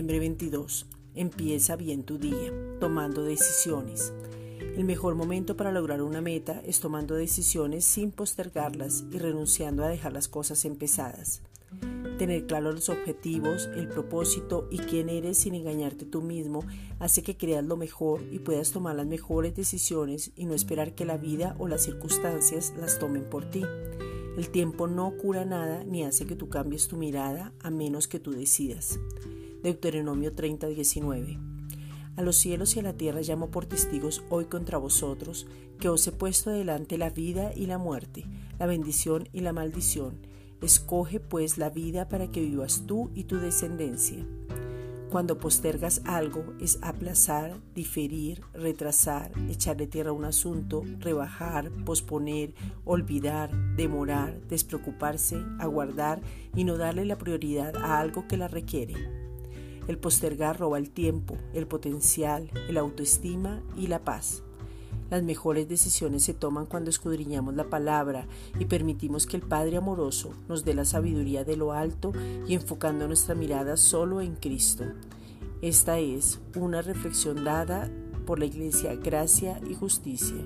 22. Empieza bien tu día, tomando decisiones. El mejor momento para lograr una meta es tomando decisiones sin postergarlas y renunciando a dejar las cosas empezadas. Tener claros los objetivos, el propósito y quién eres sin engañarte tú mismo hace que creas lo mejor y puedas tomar las mejores decisiones y no esperar que la vida o las circunstancias las tomen por ti. El tiempo no cura nada ni hace que tú cambies tu mirada a menos que tú decidas. Deuteronomio 30, 19. A los cielos y a la tierra llamo por testigos hoy contra vosotros, que os he puesto delante la vida y la muerte, la bendición y la maldición. Escoge pues la vida para que vivas tú y tu descendencia. Cuando postergas algo es aplazar, diferir, retrasar, echarle tierra a un asunto, rebajar, posponer, olvidar, demorar, despreocuparse, aguardar y no darle la prioridad a algo que la requiere. El postergar roba el tiempo, el potencial, el autoestima y la paz. Las mejores decisiones se toman cuando escudriñamos la palabra y permitimos que el Padre amoroso nos dé la sabiduría de lo alto y enfocando nuestra mirada solo en Cristo. Esta es una reflexión dada por la Iglesia Gracia y Justicia.